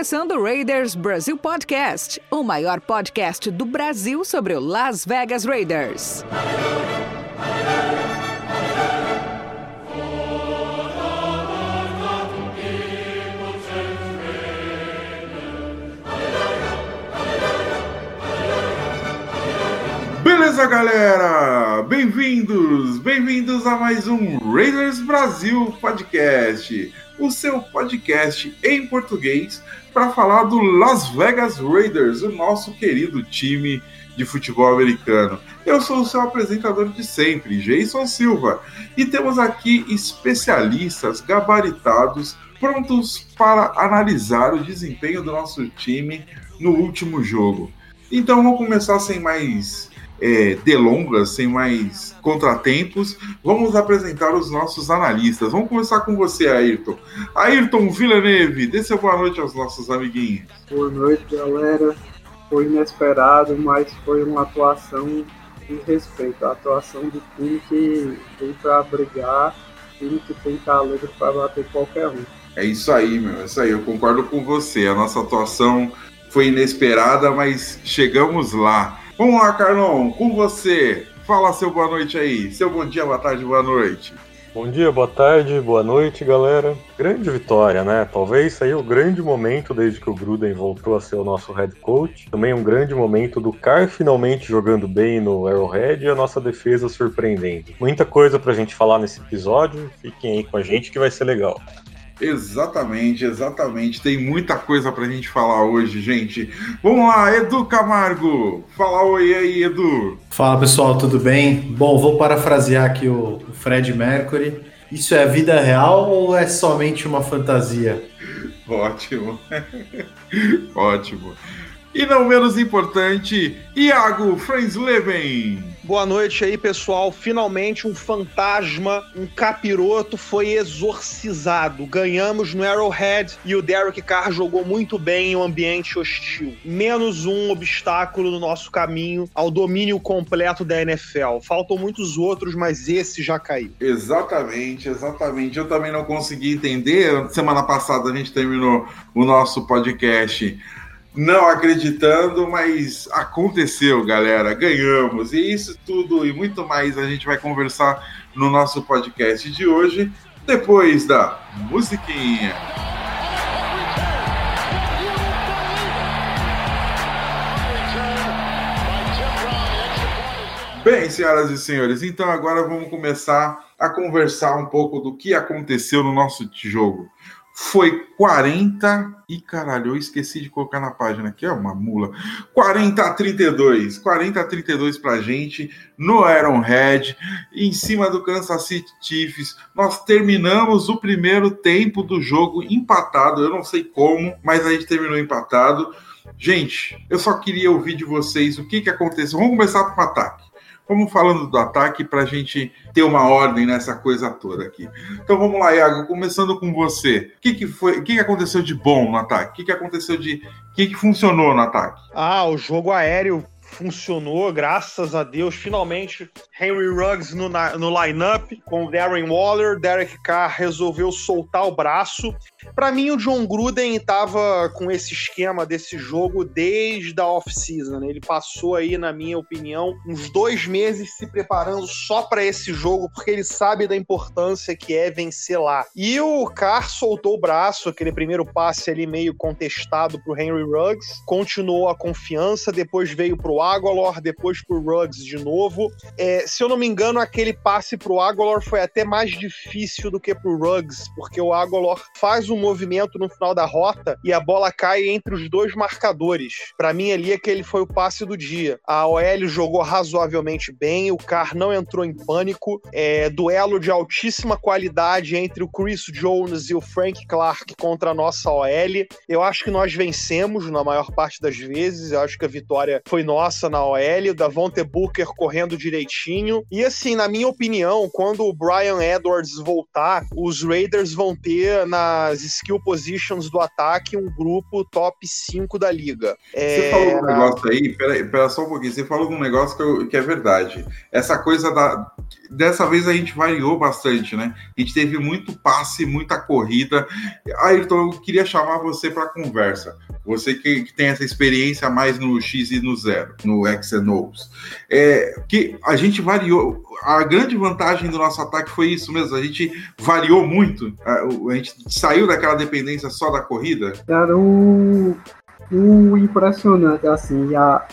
começando o Raiders Brasil Podcast, o maior podcast do Brasil sobre o Las Vegas Raiders. Beleza, galera? Bem-vindos, bem-vindos a mais um Raiders Brasil Podcast, o seu podcast em português para falar do Las Vegas Raiders, o nosso querido time de futebol americano. Eu sou o seu apresentador de sempre, Jason Silva, e temos aqui especialistas gabaritados prontos para analisar o desempenho do nosso time no último jogo. Então vamos começar sem mais é, delongas, sem mais contratempos, vamos apresentar os nossos analistas. Vamos começar com você, Ayrton. Ayrton Villeneuve, dê seu boa noite aos nossos amiguinhos. Boa noite, galera. Foi inesperado, mas foi uma atuação de respeito. A atuação do time que vem para brigar, time que tem calibre para bater qualquer um. É isso aí, meu. É isso aí. Eu concordo com você. A nossa atuação foi inesperada, mas chegamos lá. Vamos lá, Carlão, com você. Fala seu boa noite aí. Seu bom dia, boa tarde, boa noite. Bom dia, boa tarde, boa noite, galera. Grande vitória, né? Talvez aí o grande momento desde que o Gruden voltou a ser o nosso head coach. Também um grande momento do Car finalmente jogando bem no Arrowhead e a nossa defesa surpreendendo. Muita coisa pra gente falar nesse episódio. Fiquem aí com a gente que vai ser legal. Exatamente, exatamente. Tem muita coisa pra gente falar hoje, gente. Vamos lá, Edu Camargo. Fala oi aí, Edu. Fala pessoal, tudo bem? Bom, vou parafrasear aqui o Fred Mercury. Isso é vida real ou é somente uma fantasia? Ótimo. Ótimo. E não menos importante, Iago Fransleben. Boa noite aí, pessoal. Finalmente um fantasma, um capiroto foi exorcizado. Ganhamos no Arrowhead e o Derek Carr jogou muito bem em um ambiente hostil. Menos um obstáculo no nosso caminho ao domínio completo da NFL. Faltam muitos outros, mas esse já caiu. Exatamente, exatamente. Eu também não consegui entender. Semana passada a gente terminou o nosso podcast não acreditando, mas aconteceu, galera. Ganhamos. E isso tudo e muito mais a gente vai conversar no nosso podcast de hoje, depois da musiquinha. Bem, senhoras e senhores, então agora vamos começar a conversar um pouco do que aconteceu no nosso jogo foi 40 e caralho, eu esqueci de colocar na página aqui, é uma mula. 40 a 32, 40 a 32 pra gente no Ironhead, em cima do Kansas City Chiefs. Nós terminamos o primeiro tempo do jogo empatado, eu não sei como, mas a gente terminou empatado. Gente, eu só queria ouvir de vocês o que que aconteceu. Vamos começar com o ataque. Vamos falando do ataque para a gente ter uma ordem nessa coisa toda aqui. Então vamos lá, Iago, começando com você. O que, que foi? O que, que aconteceu de bom no ataque? O que, que aconteceu de. O que, que funcionou no ataque? Ah, o jogo aéreo funcionou, graças a Deus. Finalmente, Henry Ruggs no, no line-up com Darren Waller. Derek Carr resolveu soltar o braço. Para mim, o John Gruden estava com esse esquema desse jogo desde a off-season. Ele passou aí, na minha opinião, uns dois meses se preparando só para esse jogo, porque ele sabe da importância que é vencer lá. E o Carr soltou o braço, aquele primeiro passe ali meio contestado pro Henry Ruggs, continuou a confiança, depois veio pro Aguilar, depois pro Ruggs de novo. É, se eu não me engano, aquele passe pro Aguilar foi até mais difícil do que pro Ruggs, porque o Aguilar faz um movimento no final da rota e a bola cai entre os dois marcadores. Para mim, ali, aquele foi o passe do dia. A OL jogou razoavelmente bem, o Carr não entrou em pânico. É, duelo de altíssima qualidade entre o Chris Jones e o Frank Clark contra a nossa OL. Eu acho que nós vencemos na maior parte das vezes, eu acho que a vitória foi nossa nossa na OL, o Davonte Booker correndo direitinho. E assim, na minha opinião, quando o Brian Edwards voltar, os Raiders vão ter nas skill positions do ataque um grupo top 5 da liga. É... Você falou um negócio aí, pera, pera só um pouquinho, você falou um negócio que, eu, que é verdade. Essa coisa da. Dessa vez a gente variou bastante, né? A gente teve muito passe, muita corrida. Ayrton, eu queria chamar você para conversa. Você que, que, tem essa experiência mais no X e no zero, no X. É, que a gente variou. A grande vantagem do nosso ataque foi isso mesmo. A gente variou muito. A, a gente saiu daquela dependência só da corrida. Era o, o impressionante, assim, a,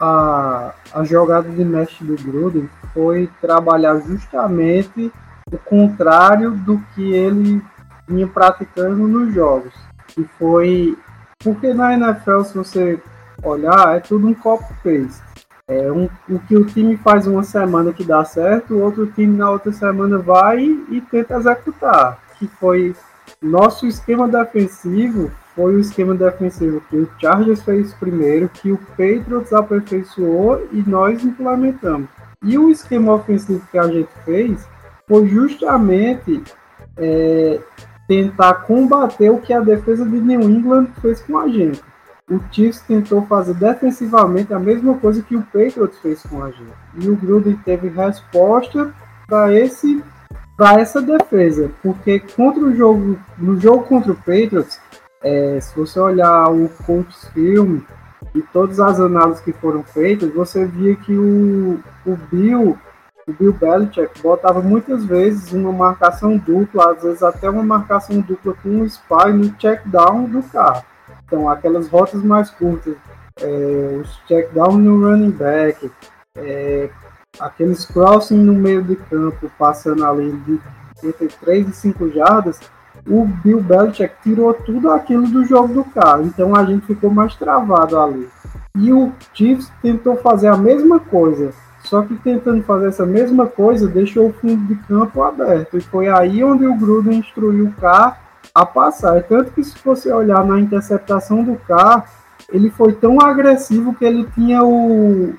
a, a jogada de mestre do Gruden foi trabalhar justamente o contrário do que ele vinha praticando nos jogos. Que foi. Porque na NFL, se você olhar, é tudo um copy-paste. É um, o que o time faz uma semana que dá certo, o outro time na outra semana vai e tenta executar. Que foi nosso esquema defensivo foi o esquema defensivo que o Chargers fez primeiro, que o Patriots aperfeiçoou e nós implementamos. E o esquema ofensivo que a gente fez foi justamente é, tentar combater o que a defesa de New England fez com a gente. O Chiefs tentou fazer defensivamente a mesma coisa que o Patriots fez com a gente. E o Gruden teve resposta para esse para essa defesa, porque contra o jogo no jogo contra o Patriots, é, se você olhar o Colts Film e todas as análises que foram feitas, você via que o, o Bill o Bill Belichick botava muitas vezes uma marcação dupla, às vezes até uma marcação dupla com um spy no check down do carro. Então, aquelas rotas mais curtas, é, os check down no running back, é, aqueles crossing no meio de campo, passando ali de entre 3 e 5 jardas, o Bill Belichick tirou tudo aquilo do jogo do carro. Então a gente ficou mais travado ali. E o Chiefs tentou fazer a mesma coisa só que tentando fazer essa mesma coisa, deixou o fundo de campo aberto. E foi aí onde o Gruden instruiu o Carr a passar. Tanto que se você olhar na interceptação do Carr, ele foi tão agressivo que ele tinha o.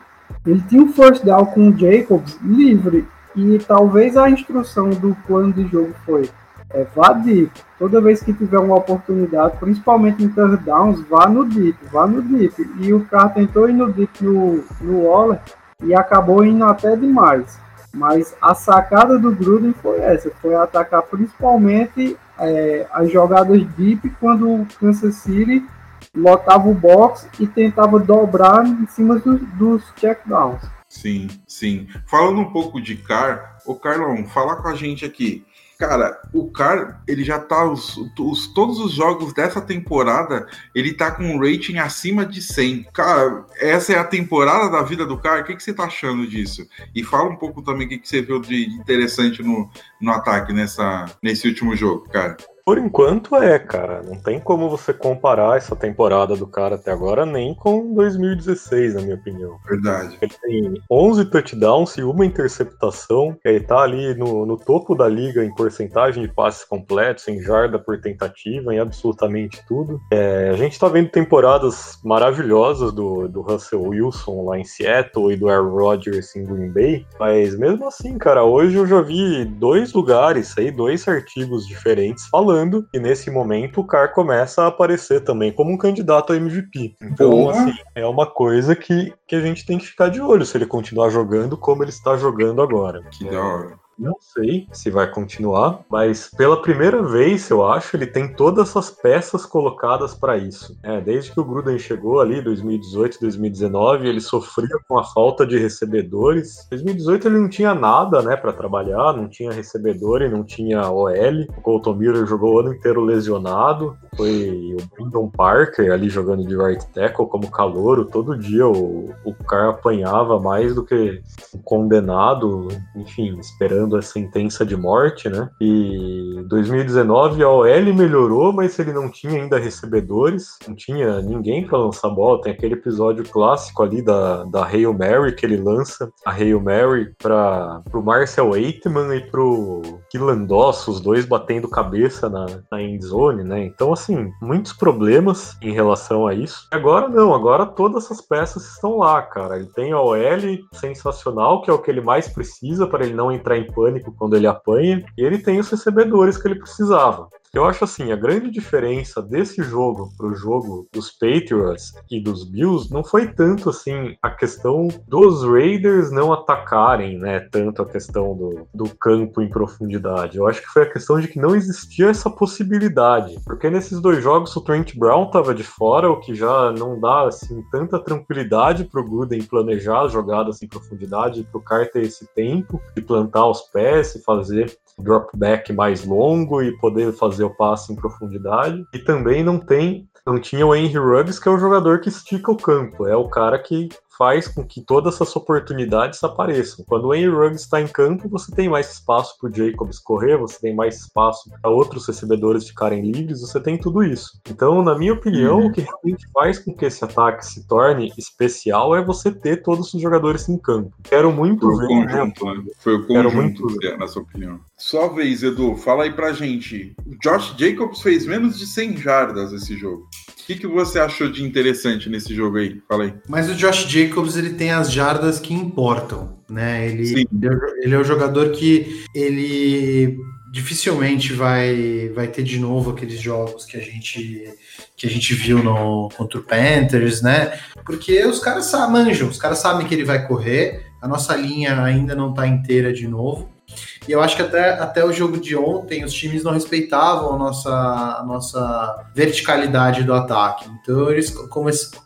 Ele tinha o first down com o Jacobs livre. E talvez a instrução do plano de jogo foi é, vá deep. Toda vez que tiver uma oportunidade, principalmente em third downs, vá no deep, vá no deep. E o cara tentou ir no deep no, no Waller, e acabou indo até demais. Mas a sacada do Gruden foi essa, foi atacar principalmente é, as jogadas deep quando o Kansas City lotava o box e tentava dobrar em cima dos, dos checkdowns. Sim, sim. Falando um pouco de Car, o Carlão, fala com a gente aqui. Cara, o Car, ele já tá. Os, os, todos os jogos dessa temporada, ele tá com um rating acima de 100. Cara, essa é a temporada da vida do Car. O que, que você tá achando disso? E fala um pouco também o que, que você viu de interessante no, no ataque nessa, nesse último jogo, cara. Por enquanto é, cara. Não tem como você comparar essa temporada do cara até agora nem com 2016, na minha opinião. Verdade. Ele tem 11 touchdowns e uma interceptação. Ele tá ali no, no topo da liga em porcentagem de passes completos, em jarda por tentativa, em absolutamente tudo. É, a gente tá vendo temporadas maravilhosas do, do Russell Wilson lá em Seattle e do Aaron Rodgers em Green Bay. Mas mesmo assim, cara, hoje eu já vi dois lugares aí, dois artigos diferentes falando falando, e nesse momento o Carr começa a aparecer também como um candidato a MVP. Então, Boa. assim, é uma coisa que, que a gente tem que ficar de olho se ele continuar jogando como ele está jogando agora. Que da hora. Não sei se vai continuar, mas pela primeira vez, eu acho, ele tem todas essas peças colocadas para isso. É, desde que o Gruden chegou ali, 2018, 2019, ele sofria com a falta de recebedores. 2018 ele não tinha nada, né, para trabalhar, não tinha recebedor e não tinha OL. O Colton Miller jogou o ano inteiro lesionado. Foi o Brandon Parker ali jogando de right tackle como calouro. Todo dia o, o cara apanhava mais do que um condenado, enfim, esperando esperando a sentença de morte, né? E 2019 a OL melhorou, mas ele não tinha ainda recebedores, não tinha ninguém para lançar bola. Tem aquele episódio clássico ali da, da Hail Mary que ele lança a Hail Mary para pro Marcel Aitman e pro Kilandos, os dois batendo cabeça na, na endzone, né? Então, assim, muitos problemas em relação a isso. Agora não, agora todas essas peças estão lá, cara. Ele tem a OL sensacional, que é o que ele mais precisa para ele não entrar em pânico quando ele apanha, e ele tem os recebedores que ele precisava. Eu acho assim, a grande diferença desse jogo pro jogo dos Patriots e dos Bills não foi tanto assim a questão dos Raiders não atacarem, né, tanto a questão do, do campo em profundidade. Eu acho que foi a questão de que não existia essa possibilidade, porque nesses dois jogos o Trent Brown tava de fora, o que já não dá assim tanta tranquilidade pro Gruden planejar jogadas em profundidade, pro Carter esse tempo de plantar os pés e fazer drop back mais longo e poder fazer o passe em profundidade. E também não tem, não tinha o Henry Ruggs, que é o jogador que estica o campo, é o cara que faz com que todas essas oportunidades apareçam. Quando o Henry Ruggs está em campo, você tem mais espaço para o Jacobs correr, você tem mais espaço para outros recebedores ficarem livres, você tem tudo isso. Então, na minha opinião, uhum. o que realmente faz com que esse ataque se torne especial é você ter todos os jogadores em campo. Quero muito Foi ver. O conjunto, né? Foi o conjunto, muito... na sua opinião. Só vez, Edu, fala aí pra gente. O Josh Jacobs fez menos de 100 jardas esse jogo. O que, que você achou de interessante nesse jogo aí? Fala aí. Mas o Josh Jacobs ele tem as jardas que importam, né? Ele, é ele é o jogador que ele dificilmente vai, vai ter de novo aqueles jogos que a gente que a gente viu no contra o Panthers, né? Porque os caras manjam, os caras sabem que ele vai correr. A nossa linha ainda não está inteira de novo. E eu acho que até, até o jogo de ontem os times não respeitavam a nossa, a nossa verticalidade do ataque. Então eles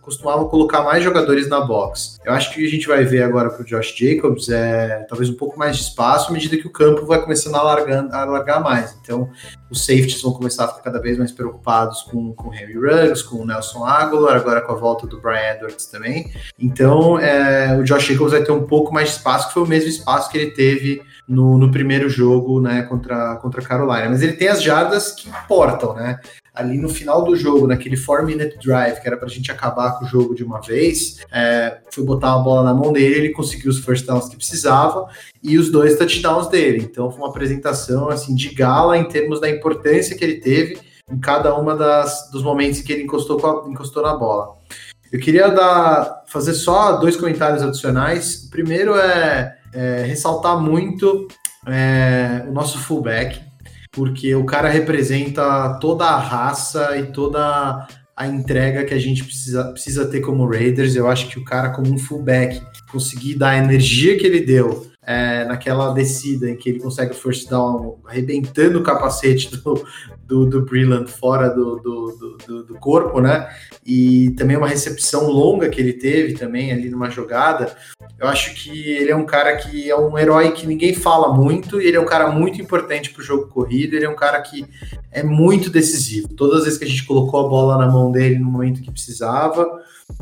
costumavam colocar mais jogadores na box. Eu acho que a gente vai ver agora para o Josh Jacobs é talvez um pouco mais de espaço à medida que o campo vai começando a alargar, a mais. Então os safeties vão começar a ficar cada vez mais preocupados com, com o Henry Ruggs, com o Nelson Aguilar, agora com a volta do Brian Edwards também. Então é, o Josh Jacobs vai ter um pouco mais de espaço, que foi o mesmo espaço que ele teve no, no primeiro jogo, né, contra, contra a Carolina. Mas ele tem as jardas que importam, né? Ali no final do jogo, naquele 4-minute drive, que era pra gente acabar com o jogo de uma vez, é, foi botar a bola na mão dele, ele conseguiu os first downs que precisava e os dois touchdowns dele. Então foi uma apresentação assim de gala em termos da importância que ele teve em cada uma das dos momentos que ele encostou, a, encostou na bola. Eu queria dar, fazer só dois comentários adicionais. O primeiro é é, ressaltar muito é, o nosso fullback, porque o cara representa toda a raça e toda a entrega que a gente precisa, precisa ter como Raiders. Eu acho que o cara, como um fullback, conseguir dar a energia que ele deu é, naquela descida em que ele consegue first down, arrebentando o capacete do, do, do fora do, do, do, do, corpo, né? E também uma recepção longa que ele teve também ali numa jogada. Eu acho que ele é um cara que é um herói que ninguém fala muito, ele é um cara muito importante para o jogo corrido, ele é um cara que é muito decisivo. Todas as vezes que a gente colocou a bola na mão dele no momento que precisava,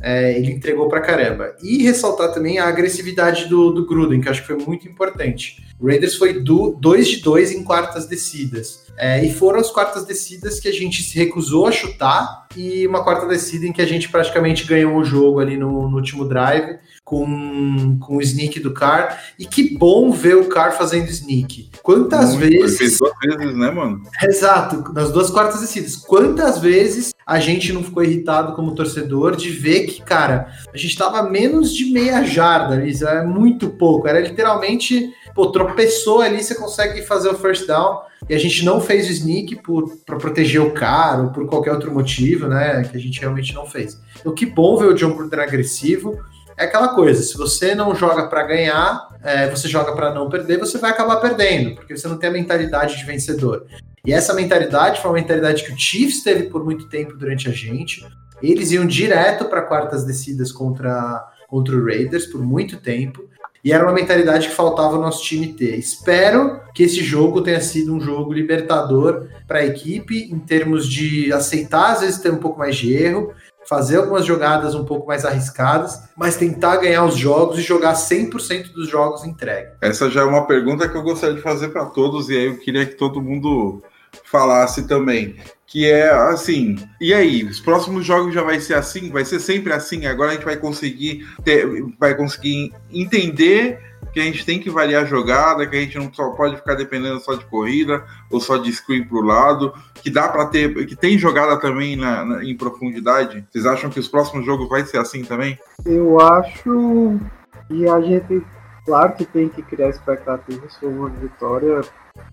é, ele entregou pra caramba. E ressaltar também a agressividade do, do Gruden, que acho que foi muito importante. O Raiders foi 2 de 2 em quartas descidas. É, e foram as quartas descidas que a gente se recusou a chutar e uma quarta descida em que a gente praticamente ganhou o jogo ali no, no último drive com, com o sneak do Car. E que bom ver o Car fazendo sneak. Quantas Muito, vezes. Fez duas vezes, né, mano? Exato, nas duas quartas descidas. Quantas vezes a gente não ficou irritado como torcedor de ver que, cara, a gente tava menos de meia jarda, isso é muito pouco. Era literalmente, pô, tropeçou ali, você consegue fazer o first down. E a gente não fez o sneak para proteger o cara ou por qualquer outro motivo, né? Que a gente realmente não fez. Então, que bom ver o John Gruden agressivo é aquela coisa: se você não joga para ganhar, é, você joga para não perder, você vai acabar perdendo, porque você não tem a mentalidade de vencedor. E essa mentalidade foi uma mentalidade que o Chiefs teve por muito tempo durante a gente. Eles iam direto para quartas descidas contra, contra o Raiders por muito tempo. E era uma mentalidade que faltava o nosso time ter. Espero que esse jogo tenha sido um jogo libertador para a equipe, em termos de aceitar, às vezes, ter um pouco mais de erro, fazer algumas jogadas um pouco mais arriscadas, mas tentar ganhar os jogos e jogar 100% dos jogos entregue. Essa já é uma pergunta que eu gostaria de fazer para todos, e aí eu queria que todo mundo falasse também. Que é assim, e aí, os próximos jogos já vai ser assim? Vai ser sempre assim? Agora a gente vai conseguir ter, vai conseguir entender que a gente tem que variar a jogada, que a gente não só pode ficar dependendo só de corrida ou só de screen para o lado, que dá para ter, que tem jogada também na, na, em profundidade. Vocês acham que os próximos jogos vai ser assim também? Eu acho que a gente, claro que tem que criar expectativas por uma vitória,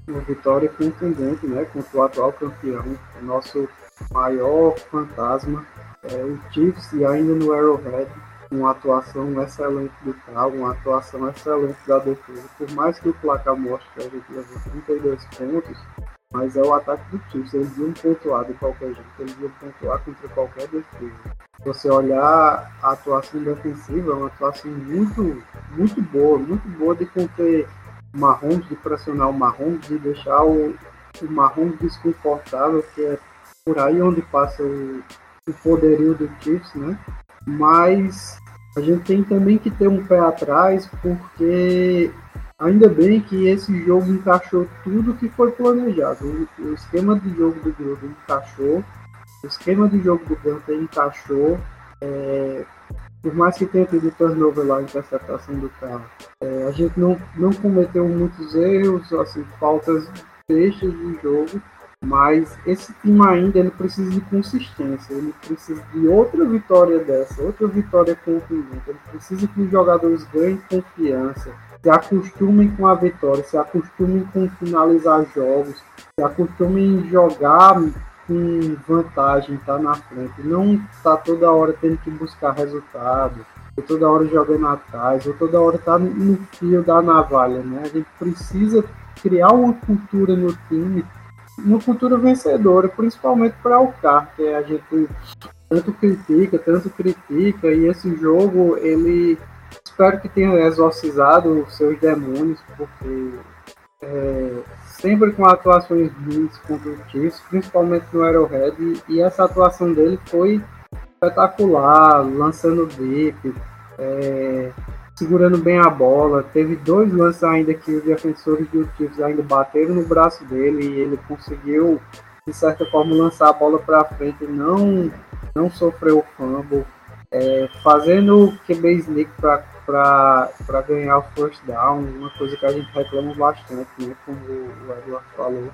uma vitória contundente, né, contra o atual campeão, o nosso maior fantasma, é, o Chiefs e ainda no Arrowhead uma atuação excelente do carro, uma atuação excelente da defesa. Por mais que o placar mostre que a gente levou 32 pontos, mas é o ataque do Chiefs. Eles iam pontuar de qualquer jeito, eles iam pontuar contra qualquer defesa. Você olhar a atuação defensiva, é uma atuação muito, muito boa, muito boa de conter Mahomes, de pressionar o Mahomes, de deixar o, o Mahomes desconfortável, que é por aí onde passa o, o poderio do Chiefs, né? Mas a gente tem também que ter um pé atrás, porque ainda bem que esse jogo encaixou tudo que foi planejado. O, o esquema de jogo do Gruden encaixou, o esquema de jogo do Gunter encaixou. É, por mais que tenha tido turnover lá, interceptação do carro, é, a gente não, não cometeu muitos erros, assim, faltas bestas de jogo, mas esse time ainda ele precisa de consistência, ele precisa de outra vitória dessa, outra vitória contundente. Ele precisa que os jogadores ganhem confiança, se acostumem com a vitória, se acostumem com finalizar jogos, se acostumem em jogar com vantagem, tá na frente. Não tá toda hora tendo que buscar resultado, ou toda hora jogando atrás, ou toda hora tá no fio da navalha, né? A gente precisa criar uma cultura no time uma cultura vencedora, principalmente para o CAR, que a gente tanto critica, tanto critica, e esse jogo, ele espero que tenha exorcizado os seus demônios, porque é, sempre com atuações ruins contra o Chiefs, principalmente no Arrowhead, e, e essa atuação dele foi espetacular, lançando bip, é, segurando bem a bola. Teve dois lances ainda que os defensores do Chiefs ainda bateram no braço dele e ele conseguiu, de certa forma, lançar a bola para frente não, não sofreu fumble. É, fazendo o QB sneak para ganhar o first down, uma coisa que a gente reclama bastante, né, como o Eduardo falou.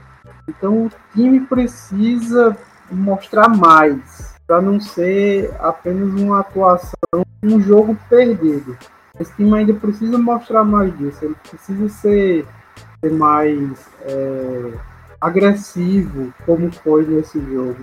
Então o time precisa mostrar mais, para não ser apenas uma atuação, um jogo perdido. Esse time ainda precisa mostrar mais disso, ele precisa ser, ser mais é, agressivo, como foi nesse jogo.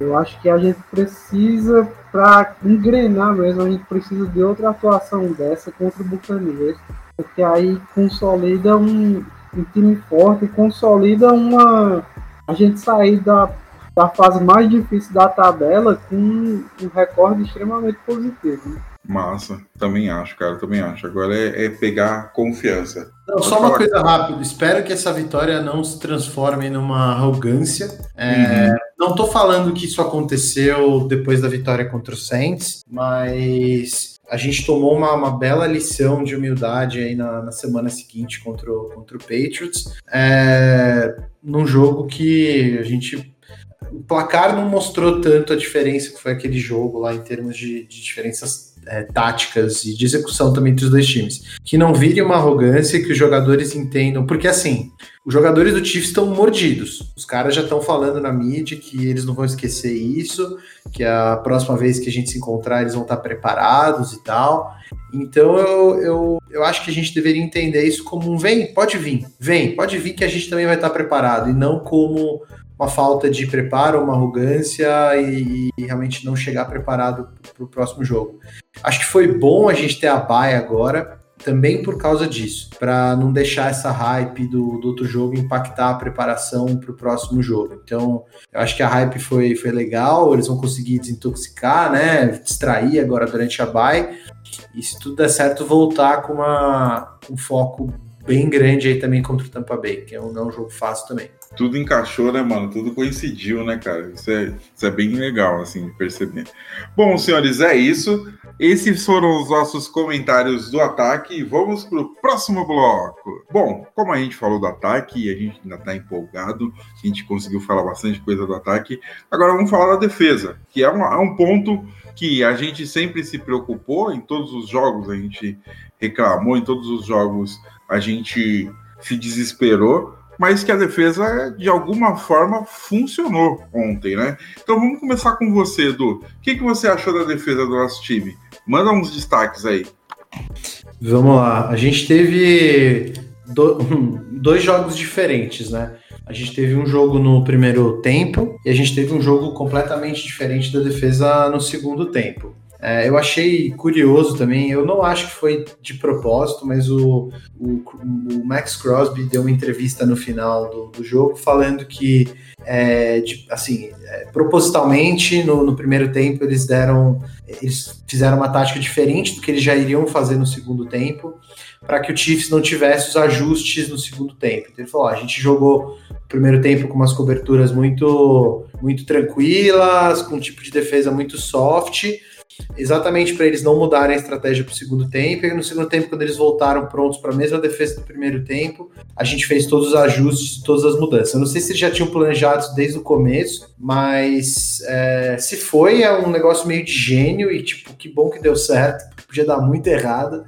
Eu acho que a gente precisa, para engrenar mesmo, a gente precisa de outra atuação dessa contra o Buccaneers, porque aí consolida um, um time forte, consolida uma. a gente sair da, da fase mais difícil da tabela com um recorde extremamente positivo. Massa, também acho, cara, também acho. Agora é, é pegar confiança. Não, só uma coisa rápida. Espero que essa vitória não se transforme numa arrogância. É, uhum. Não tô falando que isso aconteceu depois da vitória contra o Saints, mas a gente tomou uma, uma bela lição de humildade aí na, na semana seguinte contra o, contra o Patriots, é, num jogo que a gente o placar não mostrou tanto a diferença que foi aquele jogo lá em termos de, de diferenças é, táticas e de execução também entre os dois times. Que não vire uma arrogância, que os jogadores entendam. Porque assim, os jogadores do Chiefs estão mordidos. Os caras já estão falando na mídia que eles não vão esquecer isso, que a próxima vez que a gente se encontrar eles vão estar preparados e tal. Então eu, eu, eu acho que a gente deveria entender isso como um vem, pode vir, vem, pode vir que a gente também vai estar preparado, e não como uma falta de preparo, uma arrogância e, e realmente não chegar preparado para o próximo jogo. Acho que foi bom a gente ter a baia agora, também por causa disso, para não deixar essa hype do, do, outro jogo impactar a preparação para o próximo jogo. Então, eu acho que a hype foi, foi legal, eles vão conseguir desintoxicar, né, distrair agora durante a baia, e se tudo der certo, voltar com uma, um foco bem grande aí também contra o Tampa Bay, que é um, é um jogo fácil também. Tudo encaixou, né, mano? Tudo coincidiu, né, cara? Isso é, isso é bem legal, assim, de perceber. Bom, senhores, é isso. Esses foram os nossos comentários do ataque. Vamos para o próximo bloco. Bom, como a gente falou do ataque e a gente ainda está empolgado, a gente conseguiu falar bastante coisa do ataque. Agora vamos falar da defesa, que é, uma, é um ponto que a gente sempre se preocupou em todos os jogos, a gente reclamou em todos os jogos, a gente se desesperou mas que a defesa, de alguma forma, funcionou ontem, né? Então vamos começar com você, Edu. O que, que você achou da defesa do nosso time? Manda uns destaques aí. Vamos lá. A gente teve do, dois jogos diferentes, né? A gente teve um jogo no primeiro tempo e a gente teve um jogo completamente diferente da defesa no segundo tempo. É, eu achei curioso também, eu não acho que foi de propósito, mas o, o, o Max Crosby deu uma entrevista no final do, do jogo falando que, é, de, assim, é, propositalmente no, no, primeiro tempo eles deram, eles fizeram uma tática diferente do que eles já iriam fazer no segundo tempo, para que o Chiefs não tivesse os ajustes no segundo tempo. Então ele falou: ó, a gente jogou o primeiro tempo com umas coberturas muito, muito tranquilas, com um tipo de defesa muito soft exatamente para eles não mudarem a estratégia para o segundo tempo. E no segundo tempo, quando eles voltaram prontos para a mesma defesa do primeiro tempo, a gente fez todos os ajustes, todas as mudanças. Eu não sei se eles já tinham planejado desde o começo, mas é, se foi, é um negócio meio de gênio e tipo, que bom que deu certo, podia dar muito errado.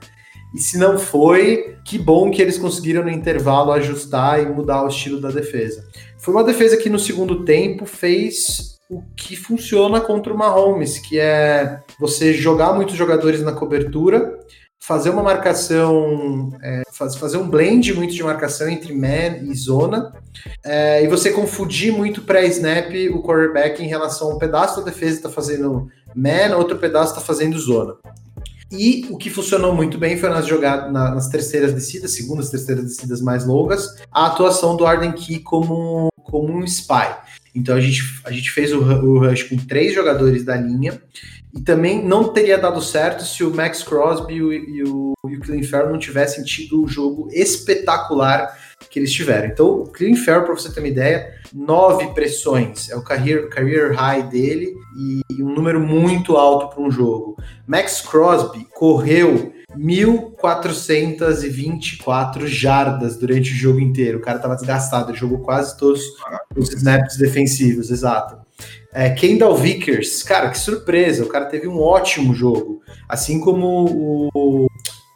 E se não foi, que bom que eles conseguiram no intervalo ajustar e mudar o estilo da defesa. Foi uma defesa que no segundo tempo fez o que funciona contra o Mahomes, que é você jogar muitos jogadores na cobertura, fazer uma marcação, é, fazer um blend muito de marcação entre man e zona, é, e você confundir muito pré-snap o quarterback em relação a um pedaço da defesa está fazendo man, outro pedaço está fazendo zona. E o que funcionou muito bem foi nas jogadas, nas terceiras descidas, segundas, terceiras descidas mais longas, a atuação do Arden Key como, como um spy. Então a gente, a gente fez o, o rush com três jogadores da linha e também não teria dado certo se o Max Crosby e o, e o, e o Clean Farrell não tivessem tido o jogo espetacular que eles tiveram. Então, o Clean Farrell, para você ter uma ideia, nove pressões, é o career, career high dele e, e um número muito alto para um jogo. Max Crosby correu 1.424 jardas durante o jogo inteiro. O cara estava desgastado, jogou quase todos os snaps defensivos, exato. É, Kendall Vickers, cara, que surpresa, o cara teve um ótimo jogo. Assim como o,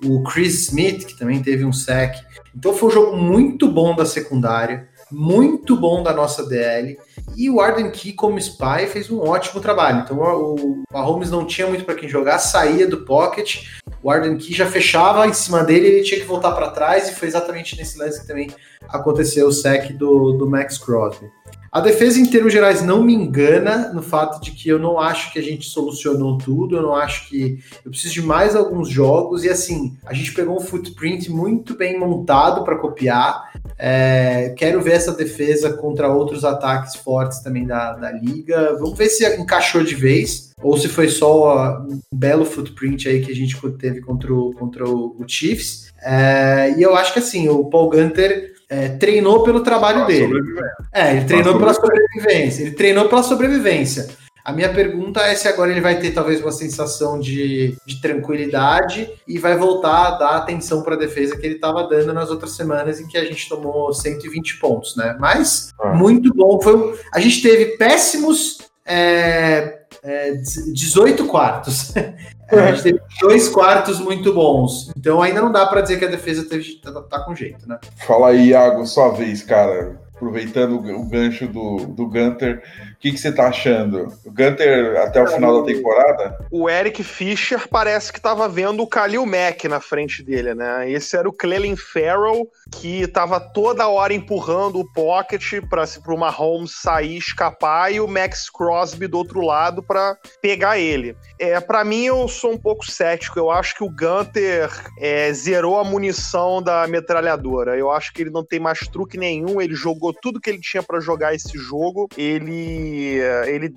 o Chris Smith, que também teve um sec. Então foi um jogo muito bom da secundária muito bom da nossa DL. E o Arden Key, como spy, fez um ótimo trabalho. Então o Mahomes não tinha muito para quem jogar, saía do pocket. O Arden Key já fechava em cima dele, ele tinha que voltar para trás. E foi exatamente nesse lance que também aconteceu o sec do, do Max Crosby. A defesa, em termos gerais, não me engana no fato de que eu não acho que a gente solucionou tudo, eu não acho que. Eu preciso de mais alguns jogos, e assim, a gente pegou um footprint muito bem montado para copiar. É, quero ver essa defesa contra outros ataques fortes também da, da liga. Vamos ver se encaixou de vez, ou se foi só um belo footprint aí que a gente teve contra o, contra o Chiefs. É, e eu acho que assim, o Paul Gunter é, treinou pelo trabalho dele. É, ele treinou pela sobrevivência. Ele treinou pela sobrevivência. A minha pergunta é se agora ele vai ter talvez uma sensação de, de tranquilidade e vai voltar a dar atenção para a defesa que ele estava dando nas outras semanas em que a gente tomou 120 pontos, né? Mas ah. muito bom. Foi, a gente teve péssimos é, é, 18 quartos. a gente teve dois quartos muito bons. Então ainda não dá para dizer que a defesa teve, tá, tá, com jeito, né? Fala aí, Iago, sua vez, cara. Aproveitando o gancho do, do Gunter, que, que você tá achando? O Gunter até o final da temporada? O Eric Fischer parece que tava vendo o Khalil Mack na frente dele, né? Esse era o Clelin Farrell, que tava toda hora empurrando o pocket para o Mahomes sair, escapar, e o Max Crosby do outro lado para pegar ele. É, para mim, eu sou um pouco cético. Eu acho que o Gunter é, zerou a munição da metralhadora. Eu acho que ele não tem mais truque nenhum. Ele jogou tudo que ele tinha para jogar esse jogo. Ele eh, ele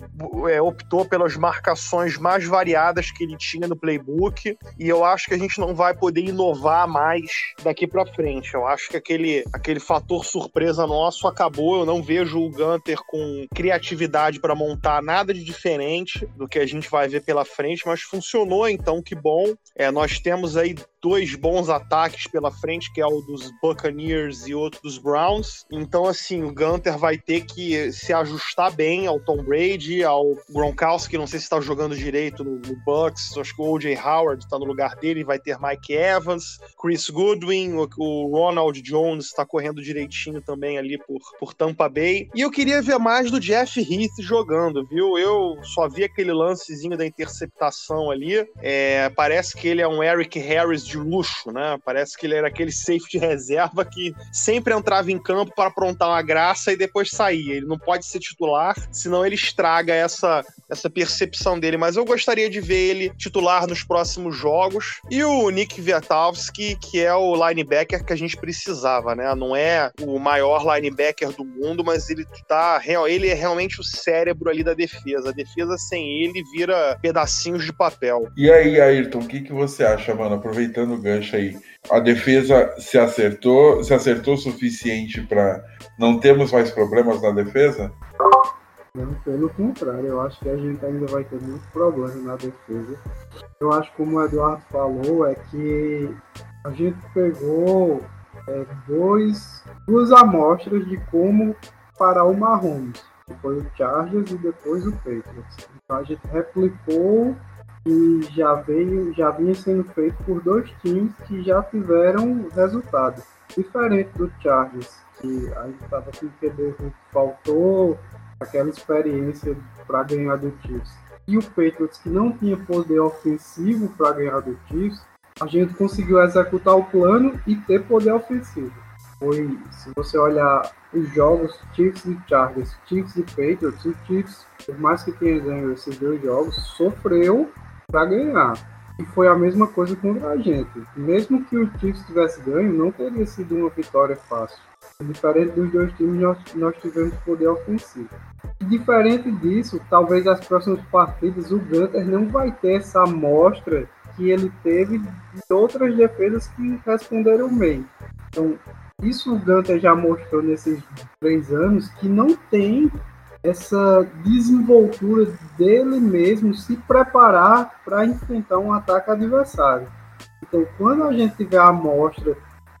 é, optou pelas marcações mais variadas que ele tinha no playbook e eu acho que a gente não vai poder inovar mais daqui para frente. Eu acho que aquele, aquele fator surpresa nosso acabou. Eu não vejo o Gunter com criatividade para montar nada de diferente do que a gente vai ver pela frente, mas funcionou então, que bom. É, nós temos aí dois bons ataques pela frente, que é o dos Buccaneers e outro dos Browns. Então, assim, o Gunter vai ter que se ajustar bem ao Tom Brady, ao Gronkowski, não sei se está jogando direito no, no, Bucks, acho que o O.J. Howard está no lugar dele, vai ter Mike Evans, Chris Goodwin, o, o Ronald Jones está correndo direitinho também ali por, por Tampa Bay. E eu queria ver mais do Jeff Heath jogando, viu? Eu só vi aquele lancezinho da interceptação ali. É, parece que ele é um Eric Harris de luxo, né? Parece que ele era aquele safety reserva que sempre entrava em campo para aprontar uma graça e depois saía. Ele não pode ser titular, senão ele estraga essa, essa percepção dele. Mas eu gostaria de ver ele titular nos próximos jogos. E o Nick Viatowski, que é o linebacker que a gente precisava, né? Não é o maior linebacker do mundo, mas ele tá ele é realmente o cérebro ali da defesa. A defesa sem ele vira pedacinhos de papel. E aí, Ayrton, o que, que você acha, mano? Aproveitando o gancho aí, a defesa se acertou, se acertou o suficiente para não termos mais problemas na defesa? Não, pelo contrário, eu acho que a gente ainda vai ter muito problema na defesa. Eu acho como o Eduardo falou, é que a gente pegou é, dois, duas amostras de como parar o Mahomes. Depois o Chargers e depois o Patriots. Então a gente replicou que já veio, já vinha sendo feito por dois times que já tiveram resultado. Diferente do Chargers, que a gente estava com o QB faltou aquela experiência para ganhar do Chiefs. E o Patriots, que não tinha poder ofensivo para ganhar do Chiefs, a gente conseguiu executar o plano e ter poder ofensivo. Foi, se você olhar os jogos Chiefs e Chargers, Chiefs e Patriots, o Chiefs, por mais que tenha ganho esses dois jogos, sofreu para ganhar. E foi a mesma coisa contra a gente. Mesmo que o Chiefs tivesse ganho, não teria sido uma vitória fácil. Diferente dos dois times, nós, nós tivemos poder ofensivo. Diferente disso, talvez as próximas partidas o Gunter não vai ter essa amostra que ele teve de outras defesas que responderam bem. Então, isso o Gunter já mostrou nesses três anos que não tem essa desenvoltura dele mesmo se preparar para enfrentar um ataque adversário. Então, quando a gente tiver a amostra,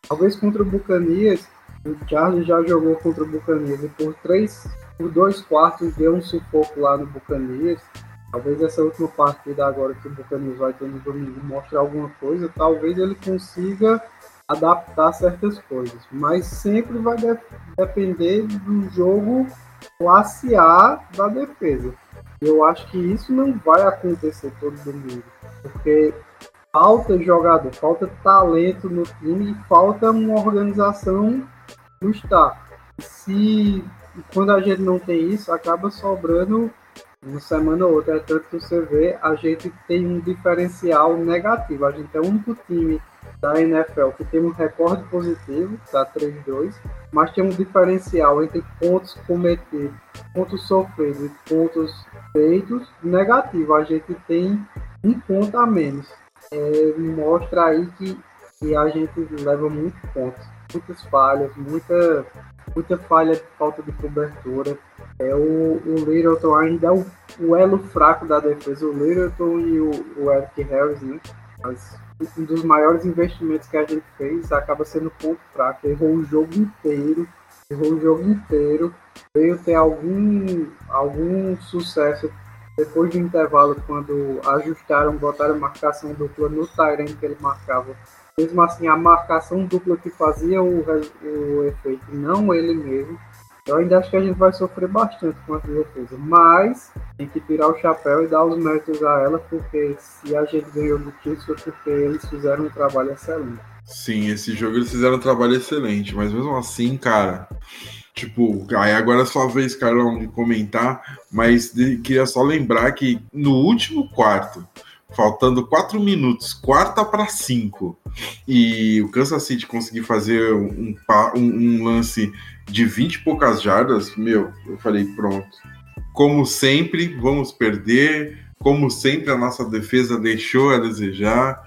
talvez contra o Bucanias, o Charles já jogou contra o Bucanias e por três, por dois quartos deu um sufoco lá no Bucanias. Talvez essa última partida agora que o Bucanias vai ter no domingo mostre alguma coisa, talvez ele consiga adaptar certas coisas, mas sempre vai de depender do jogo classe A da defesa. Eu acho que isso não vai acontecer todo domingo, porque falta jogador, falta talento no time e falta uma organização no staff. Se quando a gente não tem isso, acaba sobrando uma semana ou outra. É tanto que você vê, a gente tem um diferencial negativo. A gente é o único time da NFL que tem um recorde positivo, tá 3-2, mas tem um diferencial entre pontos cometidos, pontos sofridos e pontos feitos negativo. A gente tem um ponto a menos. É, mostra aí que, que a gente leva muitos pontos, muitas falhas, muita, muita falha de falta de cobertura. É, o, o Littleton ainda é o, o elo fraco da defesa, o Littleton e o, o Eric Harris, né? Mas um dos maiores investimentos que a gente fez acaba sendo ponto fraco. Errou o jogo inteiro, errou o jogo inteiro. Veio ter algum, algum sucesso depois do intervalo, quando ajustaram, botaram marcação dupla no Tyrant que ele marcava. Mesmo assim, a marcação dupla que fazia o, o efeito, não ele mesmo. Eu ainda acho que a gente vai sofrer bastante com essa defesa, mas tem que tirar o chapéu e dar os méritos a ela, porque se a gente ganhou do Chiefs foi porque eles fizeram um trabalho excelente. Sim, esse jogo eles fizeram um trabalho excelente, mas mesmo assim, cara, tipo, aí agora é sua vez, Carlão, de comentar, mas queria só lembrar que no último quarto, faltando quatro minutos, quarta para cinco, e o Kansas City conseguir fazer um, um, um lance de 20 e poucas jardas, meu, eu falei, pronto. como sempre, vamos perder. Como sempre, a nossa defesa deixou a desejar.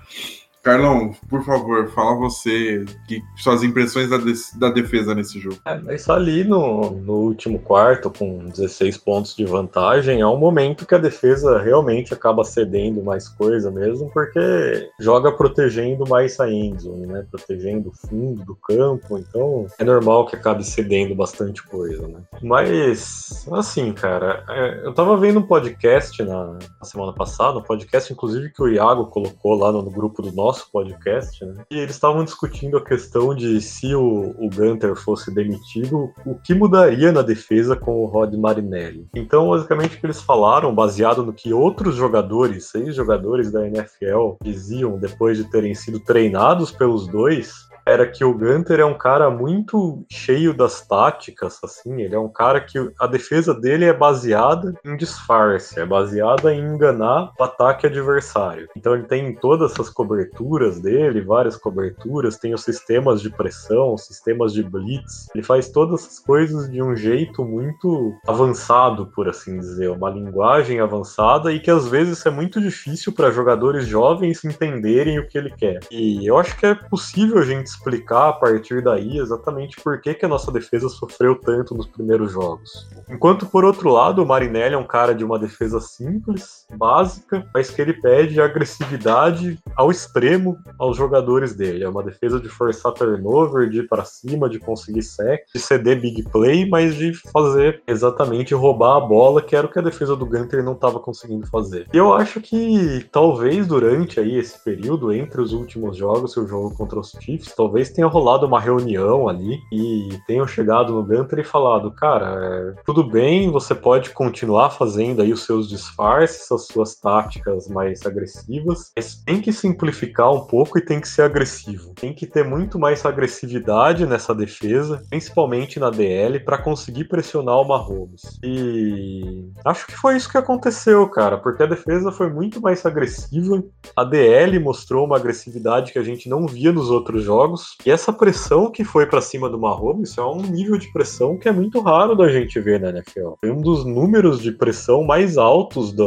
Carlão, por favor, fala você que suas impressões da, de, da defesa nesse jogo. É, mas ali no, no último quarto, com 16 pontos de vantagem, é um momento que a defesa realmente acaba cedendo mais coisa mesmo, porque joga protegendo mais a endzone, né? Protegendo o fundo do campo, então é normal que acabe cedendo bastante coisa, né? Mas, assim, cara, é, eu tava vendo um podcast na, na semana passada, um podcast inclusive que o Iago colocou lá no, no grupo do nosso nosso podcast, né? E eles estavam discutindo a questão de se o, o Gunter fosse demitido, o que mudaria na defesa com o Rod Marinelli. Então, basicamente, o que eles falaram, baseado no que outros jogadores, seis jogadores da NFL, diziam depois de terem sido treinados pelos dois, era que o Gunter é um cara muito cheio das táticas, assim, ele é um cara que a defesa dele é baseada em disfarce, é baseada em enganar o ataque adversário. Então ele tem todas essas coberturas dele, várias coberturas, tem os sistemas de pressão, sistemas de blitz, ele faz todas essas coisas de um jeito muito avançado, por assim dizer, uma linguagem avançada e que às vezes é muito difícil para jogadores jovens entenderem o que ele quer. E eu acho que é possível a gente explicar a partir daí exatamente por que, que a nossa defesa sofreu tanto nos primeiros jogos. Enquanto, por outro lado, o Marinelli é um cara de uma defesa simples, básica, mas que ele pede agressividade ao extremo aos jogadores dele. É uma defesa de forçar turnover, de ir para cima, de conseguir sec, de ceder big play, mas de fazer exatamente roubar a bola, que era o que a defesa do Gunter não estava conseguindo fazer. E eu acho que talvez durante aí esse período, entre os últimos jogos, o jogo contra os Chiefs, talvez tenha rolado uma reunião ali e tenham chegado no Gunter e falado, cara, é, tudo bem, você pode continuar fazendo aí os seus disfarces, as suas táticas mais agressivas, mas tem que simplificar um pouco e tem que ser agressivo. Tem que ter muito mais agressividade nessa defesa, principalmente na DL, para conseguir pressionar o Mahomes. E acho que foi isso que aconteceu, cara, porque a defesa foi muito mais agressiva, a DL mostrou uma agressividade que a gente não via nos outros jogos jogos. E essa pressão que foi para cima do Mahomes é um nível de pressão que é muito raro da gente ver na NFL. Foi um dos números de pressão mais altos da,